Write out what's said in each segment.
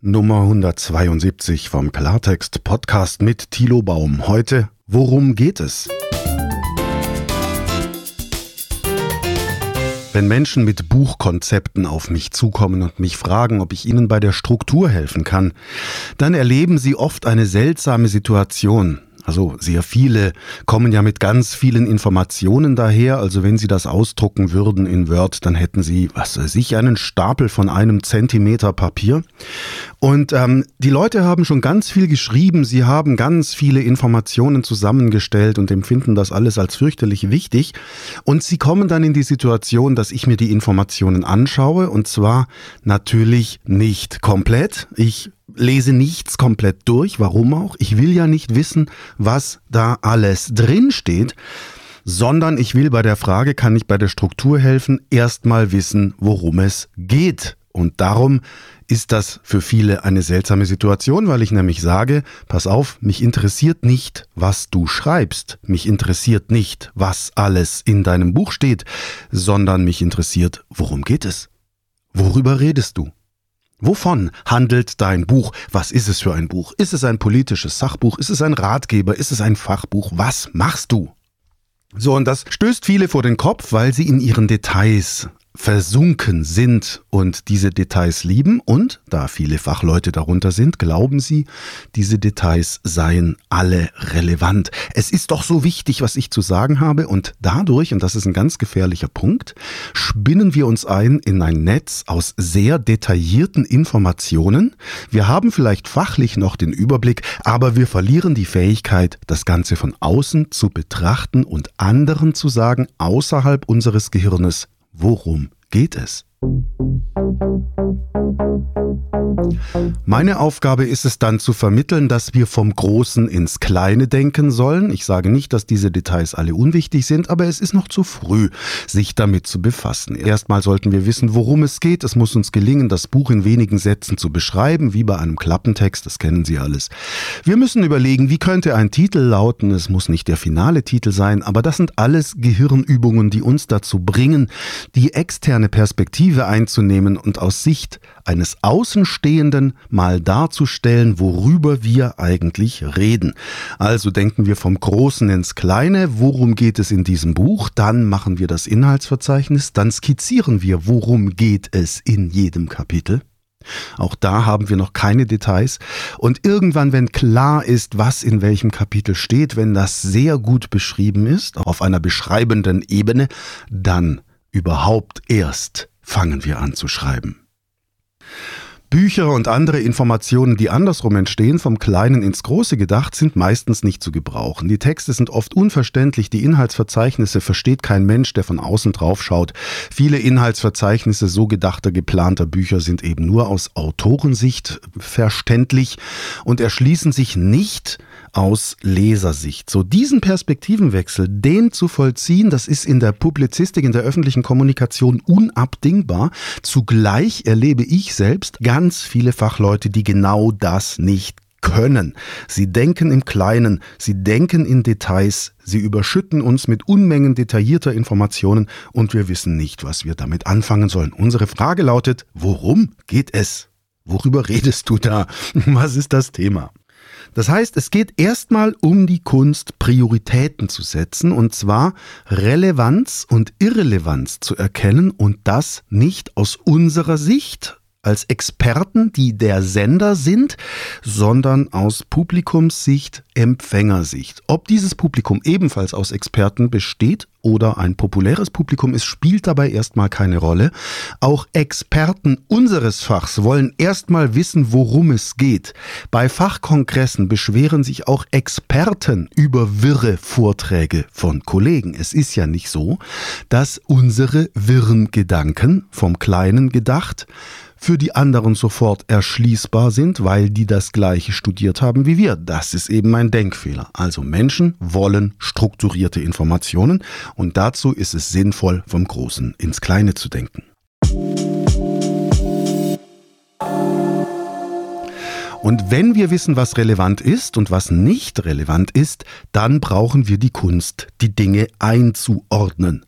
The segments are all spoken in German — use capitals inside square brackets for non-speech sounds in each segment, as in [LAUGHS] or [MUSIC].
Nummer 172 vom Klartext Podcast mit Thilo Baum. Heute, worum geht es? Wenn Menschen mit Buchkonzepten auf mich zukommen und mich fragen, ob ich ihnen bei der Struktur helfen kann, dann erleben sie oft eine seltsame Situation. Also sehr viele kommen ja mit ganz vielen Informationen daher. Also wenn Sie das ausdrucken würden in Word, dann hätten Sie, was weiß ich, einen Stapel von einem Zentimeter Papier. Und ähm, die Leute haben schon ganz viel geschrieben. Sie haben ganz viele Informationen zusammengestellt und empfinden das alles als fürchterlich wichtig. Und sie kommen dann in die Situation, dass ich mir die Informationen anschaue. Und zwar natürlich nicht komplett. Ich lese nichts komplett durch. Warum auch? Ich will ja nicht wissen, was da alles drin steht, sondern ich will bei der Frage, kann ich bei der Struktur helfen, erstmal wissen, worum es geht. Und darum ist das für viele eine seltsame Situation, weil ich nämlich sage, pass auf, mich interessiert nicht, was du schreibst, mich interessiert nicht, was alles in deinem Buch steht, sondern mich interessiert, worum geht es? Worüber redest du? Wovon handelt dein Buch? Was ist es für ein Buch? Ist es ein politisches Sachbuch? Ist es ein Ratgeber? Ist es ein Fachbuch? Was machst du? So, und das stößt viele vor den Kopf, weil sie in ihren Details versunken sind und diese Details lieben und, da viele Fachleute darunter sind, glauben sie, diese Details seien alle relevant. Es ist doch so wichtig, was ich zu sagen habe und dadurch, und das ist ein ganz gefährlicher Punkt, spinnen wir uns ein in ein Netz aus sehr detaillierten Informationen. Wir haben vielleicht fachlich noch den Überblick, aber wir verlieren die Fähigkeit, das Ganze von außen zu betrachten und anderen zu sagen, außerhalb unseres Gehirnes, Worum geht es? Meine Aufgabe ist es dann zu vermitteln, dass wir vom Großen ins Kleine denken sollen. Ich sage nicht, dass diese Details alle unwichtig sind, aber es ist noch zu früh, sich damit zu befassen. Erstmal sollten wir wissen, worum es geht. Es muss uns gelingen, das Buch in wenigen Sätzen zu beschreiben, wie bei einem Klappentext, das kennen Sie alles. Wir müssen überlegen, wie könnte ein Titel lauten. Es muss nicht der finale Titel sein, aber das sind alles Gehirnübungen, die uns dazu bringen, die externe Perspektive einzunehmen und aus Sicht eines Außenstehenden mal darzustellen, worüber wir eigentlich reden. Also denken wir vom Großen ins Kleine, worum geht es in diesem Buch, dann machen wir das Inhaltsverzeichnis, dann skizzieren wir, worum geht es in jedem Kapitel. Auch da haben wir noch keine Details. Und irgendwann, wenn klar ist, was in welchem Kapitel steht, wenn das sehr gut beschrieben ist, auf einer beschreibenden Ebene, dann überhaupt erst fangen wir an zu schreiben. Bücher und andere Informationen, die andersrum entstehen, vom Kleinen ins Große gedacht, sind meistens nicht zu gebrauchen. Die Texte sind oft unverständlich, die Inhaltsverzeichnisse versteht kein Mensch, der von außen drauf schaut. Viele Inhaltsverzeichnisse so gedachter, geplanter Bücher sind eben nur aus Autorensicht verständlich und erschließen sich nicht aus Lesersicht. So diesen Perspektivenwechsel, den zu vollziehen, das ist in der Publizistik, in der öffentlichen Kommunikation unabdingbar. Zugleich erlebe ich selbst ganz viele Fachleute, die genau das nicht können. Sie denken im Kleinen, sie denken in Details, sie überschütten uns mit Unmengen detaillierter Informationen und wir wissen nicht, was wir damit anfangen sollen. Unsere Frage lautet, worum geht es? Worüber redest du da? [LAUGHS] Was ist das Thema? Das heißt, es geht erstmal um die Kunst, Prioritäten zu setzen, und zwar Relevanz und Irrelevanz zu erkennen und das nicht aus unserer Sicht, als Experten, die der Sender sind, sondern aus Publikumssicht, Empfängersicht. Ob dieses Publikum ebenfalls aus Experten besteht oder ein populäres Publikum ist, spielt dabei erstmal keine Rolle. Auch Experten unseres Fachs wollen erstmal wissen, worum es geht. Bei Fachkongressen beschweren sich auch Experten über wirre Vorträge von Kollegen. Es ist ja nicht so, dass unsere wirren Gedanken vom Kleinen gedacht für die anderen sofort erschließbar sind, weil die das gleiche studiert haben wie wir. Das ist eben ein Denkfehler. Also Menschen wollen strukturierte Informationen und dazu ist es sinnvoll, vom Großen ins Kleine zu denken. Und wenn wir wissen, was relevant ist und was nicht relevant ist, dann brauchen wir die Kunst, die Dinge einzuordnen.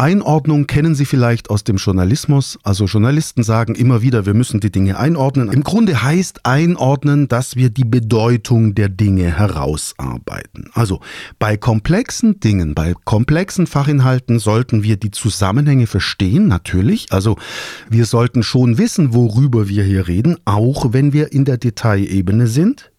Einordnung kennen Sie vielleicht aus dem Journalismus. Also Journalisten sagen immer wieder, wir müssen die Dinge einordnen. Im Grunde heißt einordnen, dass wir die Bedeutung der Dinge herausarbeiten. Also bei komplexen Dingen, bei komplexen Fachinhalten sollten wir die Zusammenhänge verstehen, natürlich. Also wir sollten schon wissen, worüber wir hier reden, auch wenn wir in der Detailebene sind.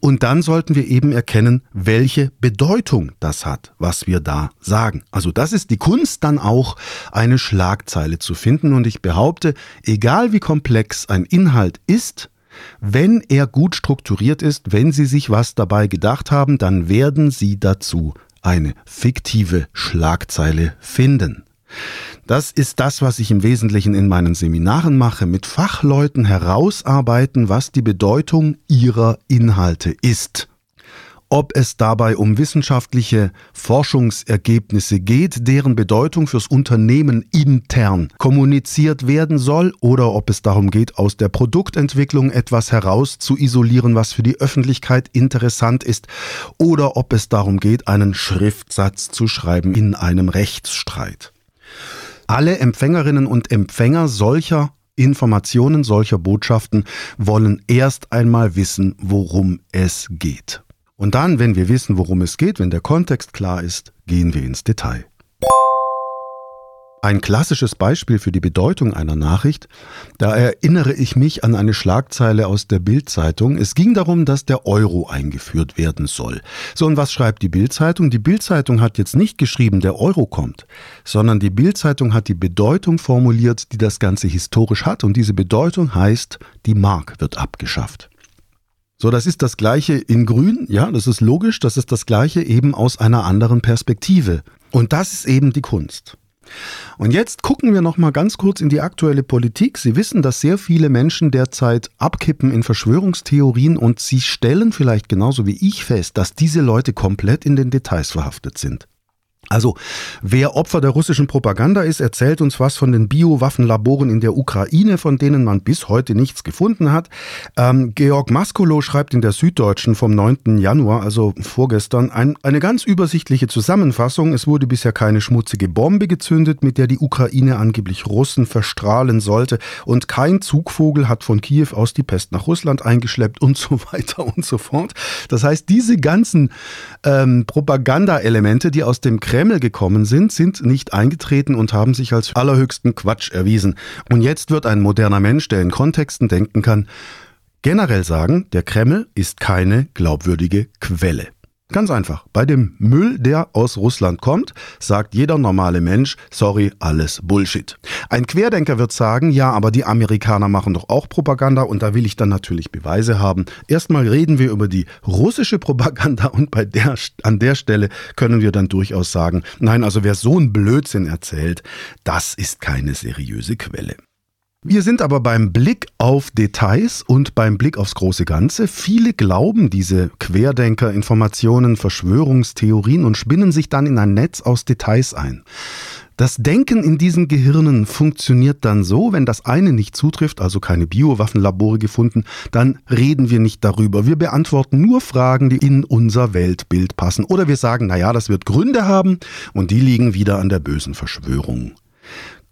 Und dann sollten wir eben erkennen, welche Bedeutung das hat, was wir da sagen. Also das ist die Kunst dann auch, eine Schlagzeile zu finden. Und ich behaupte, egal wie komplex ein Inhalt ist, wenn er gut strukturiert ist, wenn Sie sich was dabei gedacht haben, dann werden Sie dazu eine fiktive Schlagzeile finden. Das ist das, was ich im Wesentlichen in meinen Seminaren mache, mit Fachleuten herausarbeiten, was die Bedeutung ihrer Inhalte ist. Ob es dabei um wissenschaftliche Forschungsergebnisse geht, deren Bedeutung fürs Unternehmen intern kommuniziert werden soll, oder ob es darum geht, aus der Produktentwicklung etwas heraus zu isolieren, was für die Öffentlichkeit interessant ist, oder ob es darum geht, einen Schriftsatz zu schreiben in einem Rechtsstreit. Alle Empfängerinnen und Empfänger solcher Informationen, solcher Botschaften wollen erst einmal wissen, worum es geht. Und dann, wenn wir wissen, worum es geht, wenn der Kontext klar ist, gehen wir ins Detail. Ein klassisches Beispiel für die Bedeutung einer Nachricht, da erinnere ich mich an eine Schlagzeile aus der Bildzeitung. Es ging darum, dass der Euro eingeführt werden soll. So und was schreibt die Bildzeitung? Die Bildzeitung hat jetzt nicht geschrieben, der Euro kommt, sondern die Bildzeitung hat die Bedeutung formuliert, die das Ganze historisch hat und diese Bedeutung heißt, die Mark wird abgeschafft. So, das ist das gleiche in grün, ja, das ist logisch, das ist das gleiche eben aus einer anderen Perspektive. Und das ist eben die Kunst. Und jetzt gucken wir noch mal ganz kurz in die aktuelle Politik. Sie wissen, dass sehr viele Menschen derzeit abkippen in Verschwörungstheorien und Sie stellen vielleicht genauso wie ich fest, dass diese Leute komplett in den Details verhaftet sind. Also, wer Opfer der russischen Propaganda ist, erzählt uns was von den Biowaffenlaboren in der Ukraine, von denen man bis heute nichts gefunden hat. Ähm, Georg Maskolo schreibt in der Süddeutschen vom 9. Januar, also vorgestern, ein, eine ganz übersichtliche Zusammenfassung. Es wurde bisher keine schmutzige Bombe gezündet, mit der die Ukraine angeblich Russen verstrahlen sollte. Und kein Zugvogel hat von Kiew aus die Pest nach Russland eingeschleppt und [LAUGHS] so weiter und so fort. Das heißt, diese ganzen ähm, Propaganda-Elemente, die aus dem Kreml Kreml gekommen sind, sind nicht eingetreten und haben sich als allerhöchsten Quatsch erwiesen. Und jetzt wird ein moderner Mensch, der in Kontexten denken kann, generell sagen, der Kreml ist keine glaubwürdige Quelle. Ganz einfach. Bei dem Müll, der aus Russland kommt, sagt jeder normale Mensch, sorry, alles Bullshit. Ein Querdenker wird sagen, ja, aber die Amerikaner machen doch auch Propaganda und da will ich dann natürlich Beweise haben. Erstmal reden wir über die russische Propaganda und bei der, an der Stelle können wir dann durchaus sagen, nein, also wer so einen Blödsinn erzählt, das ist keine seriöse Quelle. Wir sind aber beim Blick auf Details und beim Blick aufs große Ganze. Viele glauben diese Querdenker, Informationen, Verschwörungstheorien und spinnen sich dann in ein Netz aus Details ein. Das Denken in diesen Gehirnen funktioniert dann so, wenn das eine nicht zutrifft, also keine Biowaffenlabore gefunden, dann reden wir nicht darüber. Wir beantworten nur Fragen, die in unser Weltbild passen. Oder wir sagen, naja, das wird Gründe haben und die liegen wieder an der bösen Verschwörung.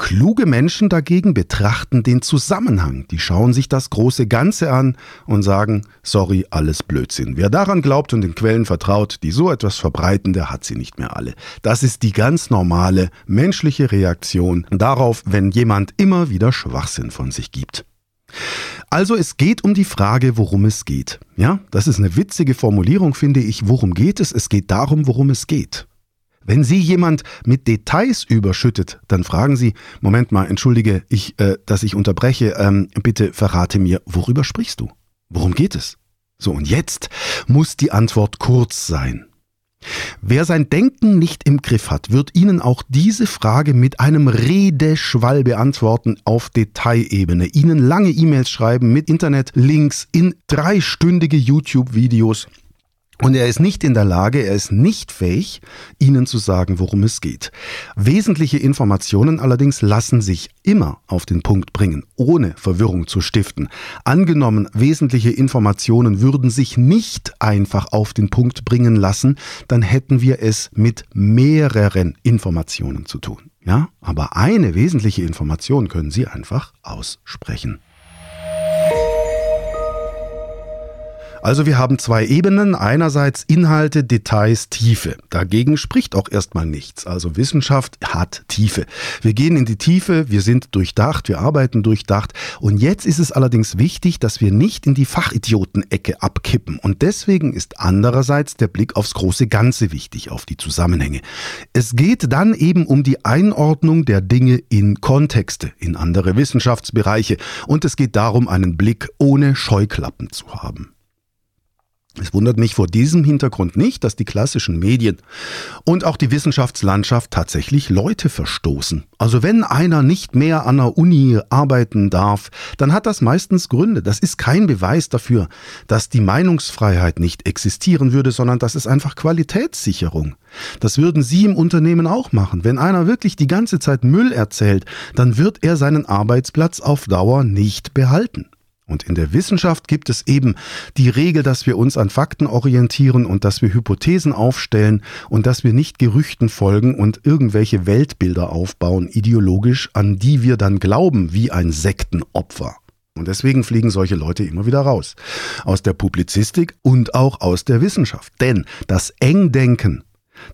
Kluge Menschen dagegen betrachten den Zusammenhang. Die schauen sich das große Ganze an und sagen, sorry, alles Blödsinn. Wer daran glaubt und den Quellen vertraut, die so etwas verbreiten, der hat sie nicht mehr alle. Das ist die ganz normale menschliche Reaktion darauf, wenn jemand immer wieder Schwachsinn von sich gibt. Also es geht um die Frage, worum es geht. Ja, das ist eine witzige Formulierung, finde ich. Worum geht es? Es geht darum, worum es geht. Wenn Sie jemand mit Details überschüttet, dann fragen Sie, Moment mal, entschuldige, ich, äh, dass ich unterbreche, ähm, bitte verrate mir, worüber sprichst du? Worum geht es? So, und jetzt muss die Antwort kurz sein. Wer sein Denken nicht im Griff hat, wird Ihnen auch diese Frage mit einem Redeschwall beantworten auf Detailebene. Ihnen lange E-Mails schreiben mit Internetlinks in dreistündige YouTube-Videos Und er ist nicht in der Lage, er ist nicht fähig, Ihnen zu sagen, worum es geht. Wesentliche Informationen allerdings lassen sich immer auf den Punkt bringen, ohne Verwirrung zu stiften. Angenommen, wesentliche Informationen würden sich nicht einfach auf den Punkt bringen lassen, dann hätten wir es mit mehreren Informationen zu tun. Ja, aber eine wesentliche Information können Sie einfach aussprechen. Also wir haben zwei Ebenen. Einerseits Inhalte, Details, Tiefe. Dagegen spricht auch erstmal nichts. Also Wissenschaft hat Tiefe. Wir gehen in die Tiefe, wir sind durchdacht, wir arbeiten durchdacht. Und jetzt ist es allerdings wichtig, dass wir nicht in die Fachidioten-Ecke abkippen. Und deswegen ist andererseits der Blick aufs große Ganze wichtig, auf die Zusammenhänge. Es geht dann eben um die Einordnung der Dinge in Kontexte, in andere Wissenschaftsbereiche. Und es geht darum, einen Blick ohne Scheuklappen zu haben. Es wundert mich vor diesem Hintergrund nicht, dass die klassischen Medien und auch die Wissenschaftslandschaft tatsächlich Leute verstoßen. Also wenn einer nicht mehr an der Uni arbeiten darf, dann hat das meistens Gründe. Das ist kein Beweis dafür, dass die Meinungsfreiheit nicht existieren würde, sondern das ist einfach Qualitätssicherung. Das würden Sie im Unternehmen auch machen. Wenn einer wirklich die ganze Zeit Müll erzählt, dann wird er seinen Arbeitsplatz auf Dauer nicht behalten. Und in der Wissenschaft gibt es eben die Regel, dass wir uns an Fakten orientieren und dass wir Hypothesen aufstellen und dass wir nicht Gerüchten folgen und irgendwelche Weltbilder aufbauen, ideologisch, an die wir dann glauben, wie ein Sektenopfer. Und deswegen fliegen solche Leute immer wieder raus. Aus der Publizistik und auch aus der Wissenschaft. Denn das Engdenken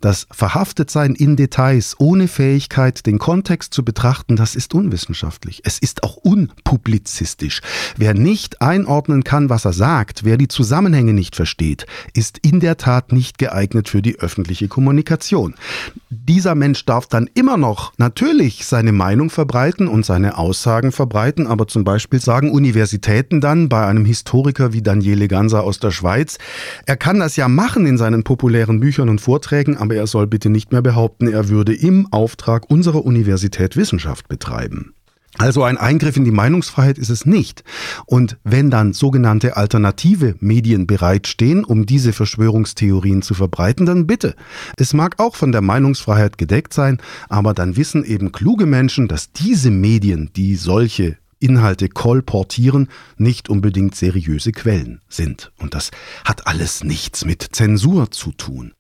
das Verhaftetsein in Details ohne Fähigkeit, den Kontext zu betrachten, das ist unwissenschaftlich. Es ist auch unpublizistisch. Wer nicht einordnen kann, was er sagt, wer die Zusammenhänge nicht versteht, ist in der Tat nicht geeignet für die öffentliche Kommunikation. Dieser Mensch darf dann immer noch natürlich seine Meinung verbreiten und seine Aussagen verbreiten, aber zum Beispiel sagen Universitäten dann bei einem Historiker wie Daniele Ganser aus der Schweiz, er kann das ja machen in seinen populären Büchern und Vorträgen, aber er soll bitte nicht mehr behaupten, er würde im Auftrag unserer Universität Wissenschaft betreiben. Also ein Eingriff in die Meinungsfreiheit ist es nicht. Und wenn dann sogenannte alternative Medien bereitstehen, um diese Verschwörungstheorien zu verbreiten, dann bitte. Es mag auch von der Meinungsfreiheit gedeckt sein, aber dann wissen eben kluge Menschen, dass diese Medien, die solche Inhalte kolportieren, nicht unbedingt seriöse Quellen sind. Und das hat alles nichts mit Zensur zu tun.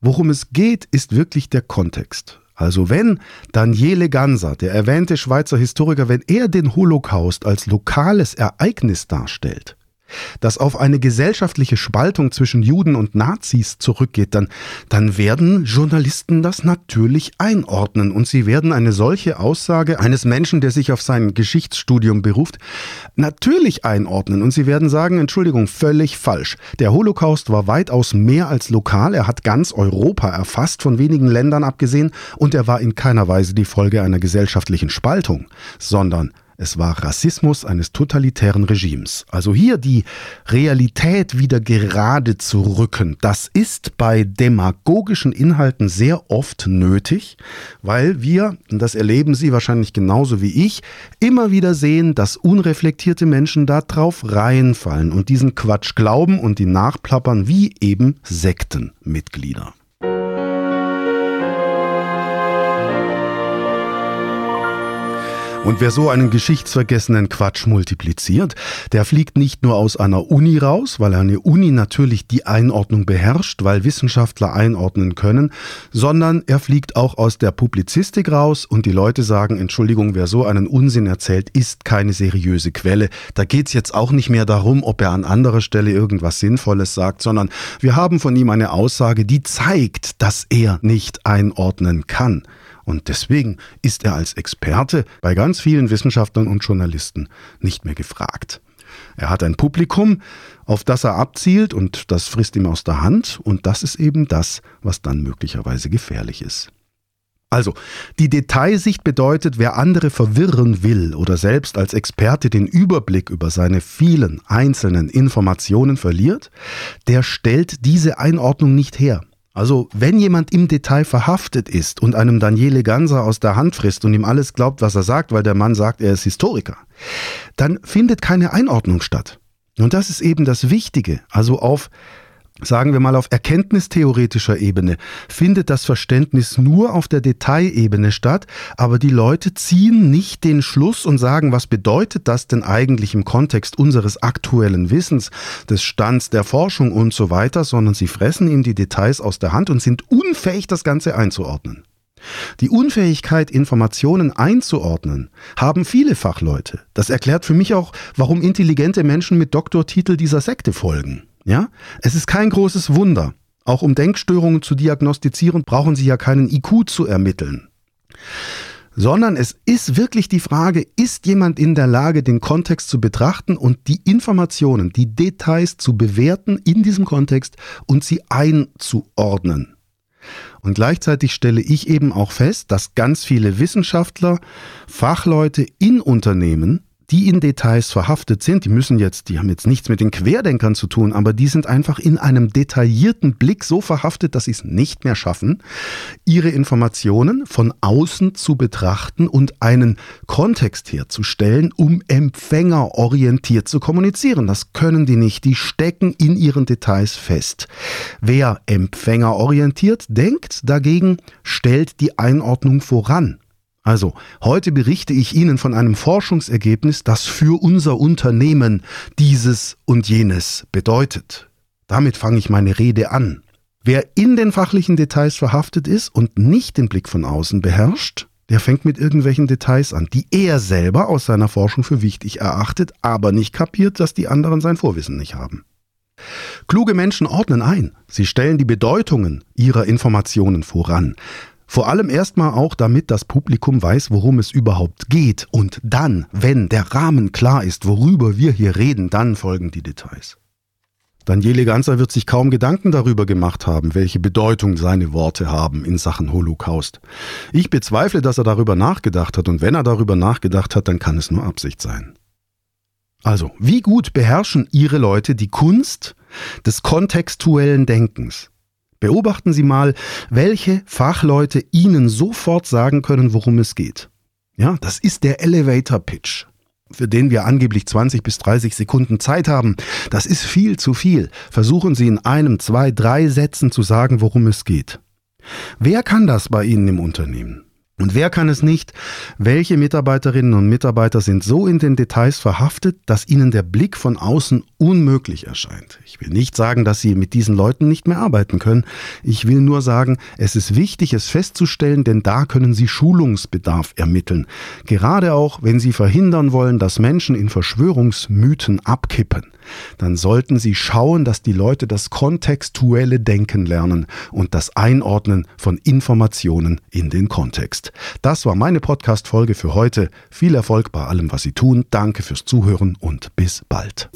Worum es geht, ist wirklich der Kontext. Also wenn Daniele Ganser, der erwähnte Schweizer Historiker, wenn er den Holocaust als lokales Ereignis darstellt, das auf eine gesellschaftliche Spaltung zwischen Juden und Nazis zurückgeht, dann, dann werden Journalisten das natürlich einordnen. Und sie werden eine solche Aussage eines Menschen, der sich auf sein Geschichtsstudium beruft, natürlich einordnen. Und sie werden sagen, Entschuldigung, völlig falsch. Der Holocaust war weitaus mehr als lokal, er hat ganz Europa erfasst, von wenigen Ländern abgesehen, und er war in keiner Weise die Folge einer gesellschaftlichen Spaltung, sondern es war Rassismus eines totalitären Regimes. Also hier die Realität wieder gerade zu rücken, das ist bei demagogischen Inhalten sehr oft nötig, weil wir, und das erleben Sie wahrscheinlich genauso wie ich, immer wieder sehen, dass unreflektierte Menschen da drauf reinfallen und diesen Quatsch glauben und die nachplappern wie eben Sektenmitglieder. Und wer so einen geschichtsvergessenen Quatsch multipliziert, der fliegt nicht nur aus einer Uni raus, weil eine Uni natürlich die Einordnung beherrscht, weil Wissenschaftler einordnen können, sondern er fliegt auch aus der Publizistik raus und die Leute sagen, Entschuldigung, wer so einen Unsinn erzählt, ist keine seriöse Quelle. Da geht's jetzt auch nicht mehr darum, ob er an anderer Stelle irgendwas Sinnvolles sagt, sondern wir haben von ihm eine Aussage, die zeigt, dass er nicht einordnen kann. Und deswegen ist er als Experte bei ganz vielen Wissenschaftlern und Journalisten nicht mehr gefragt. Er hat ein Publikum, auf das er abzielt und das frisst ihm aus der Hand und das ist eben das, was dann möglicherweise gefährlich ist. Also, die Detailsicht bedeutet, wer andere verwirren will oder selbst als Experte den Überblick über seine vielen einzelnen Informationen verliert, der stellt diese Einordnung nicht her. Also, wenn jemand im Detail verhaftet ist und einem Daniele Ganser aus der Hand frisst und ihm alles glaubt, was er sagt, weil der Mann sagt, er ist Historiker, dann findet keine Einordnung statt. Und das ist eben das Wichtige. Also auf sagen wir mal auf erkenntnistheoretischer Ebene, findet das Verständnis nur auf der Detailebene statt, aber die Leute ziehen nicht den Schluss und sagen, was bedeutet das denn eigentlich im Kontext unseres aktuellen Wissens, des Stands der Forschung und so weiter, sondern sie fressen ihm die Details aus der Hand und sind unfähig, das Ganze einzuordnen. Die Unfähigkeit, Informationen einzuordnen, haben viele Fachleute. Das erklärt für mich auch, warum intelligente Menschen mit Doktortitel dieser Sekte folgen. Ja? Es ist kein großes Wunder. Auch um Denkstörungen zu diagnostizieren, brauchen Sie ja keinen IQ zu ermitteln. Sondern es ist wirklich die Frage, ist jemand in der Lage, den Kontext zu betrachten und die Informationen, die Details zu bewerten in diesem Kontext und sie einzuordnen. Und gleichzeitig stelle ich eben auch fest, dass ganz viele Wissenschaftler, Fachleute in Unternehmen die in Details verhaftet sind, die müssen jetzt, die haben jetzt nichts mit den Querdenkern zu tun, aber die sind einfach in einem detaillierten Blick so verhaftet, dass sie es nicht mehr schaffen, ihre Informationen von außen zu betrachten und einen Kontext herzustellen, um empfängerorientiert zu kommunizieren. Das können die nicht, die stecken in ihren Details fest. Wer empfängerorientiert denkt, dagegen stellt die Einordnung voran. Also, heute berichte ich Ihnen von einem Forschungsergebnis, das für unser Unternehmen dieses und jenes bedeutet. Damit fange ich meine Rede an. Wer in den fachlichen Details verhaftet ist und nicht den Blick von außen beherrscht, der fängt mit irgendwelchen Details an, die er selber aus seiner Forschung für wichtig erachtet, aber nicht kapiert, dass die anderen sein Vorwissen nicht haben. Kluge Menschen ordnen ein. Sie stellen die Bedeutungen ihrer Informationen voran. Vor allem erstmal auch, damit das Publikum weiß, worum es überhaupt geht. Und dann, wenn der Rahmen klar ist, worüber wir hier reden, dann folgen die Details. Daniele Ganser wird sich kaum Gedanken darüber gemacht haben, welche Bedeutung seine Worte haben in Sachen Holocaust. Ich bezweifle, dass er darüber nachgedacht hat, und wenn er darüber nachgedacht hat, dann kann es nur Absicht sein. Also, wie gut beherrschen Ihre Leute die Kunst des kontextuellen Denkens? Beobachten Sie mal, welche Fachleute Ihnen sofort sagen können, worum es geht. Ja, das ist der Elevator Pitch, für den wir angeblich 20 bis 30 Sekunden Zeit haben. Das ist viel zu viel. Versuchen Sie in einem, zwei, drei Sätzen zu sagen, worum es geht. Wer kann das bei Ihnen im Unternehmen? Und wer kann es nicht? Welche Mitarbeiterinnen und Mitarbeiter sind so in den Details verhaftet, dass ihnen der Blick von außen unmöglich erscheint? Ich will nicht sagen, dass sie mit diesen Leuten nicht mehr arbeiten können. Ich will nur sagen, es ist wichtig, es festzustellen, denn da können sie Schulungsbedarf ermitteln. Gerade auch, wenn sie verhindern wollen, dass Menschen in Verschwörungsmythen abkippen dann sollten Sie schauen, dass die Leute das kontextuelle Denken lernen und das Einordnen von Informationen in den Kontext. Das war meine Podcast-Folge für heute. Viel Erfolg bei allem, was Sie tun. Danke fürs Zuhören und bis bald.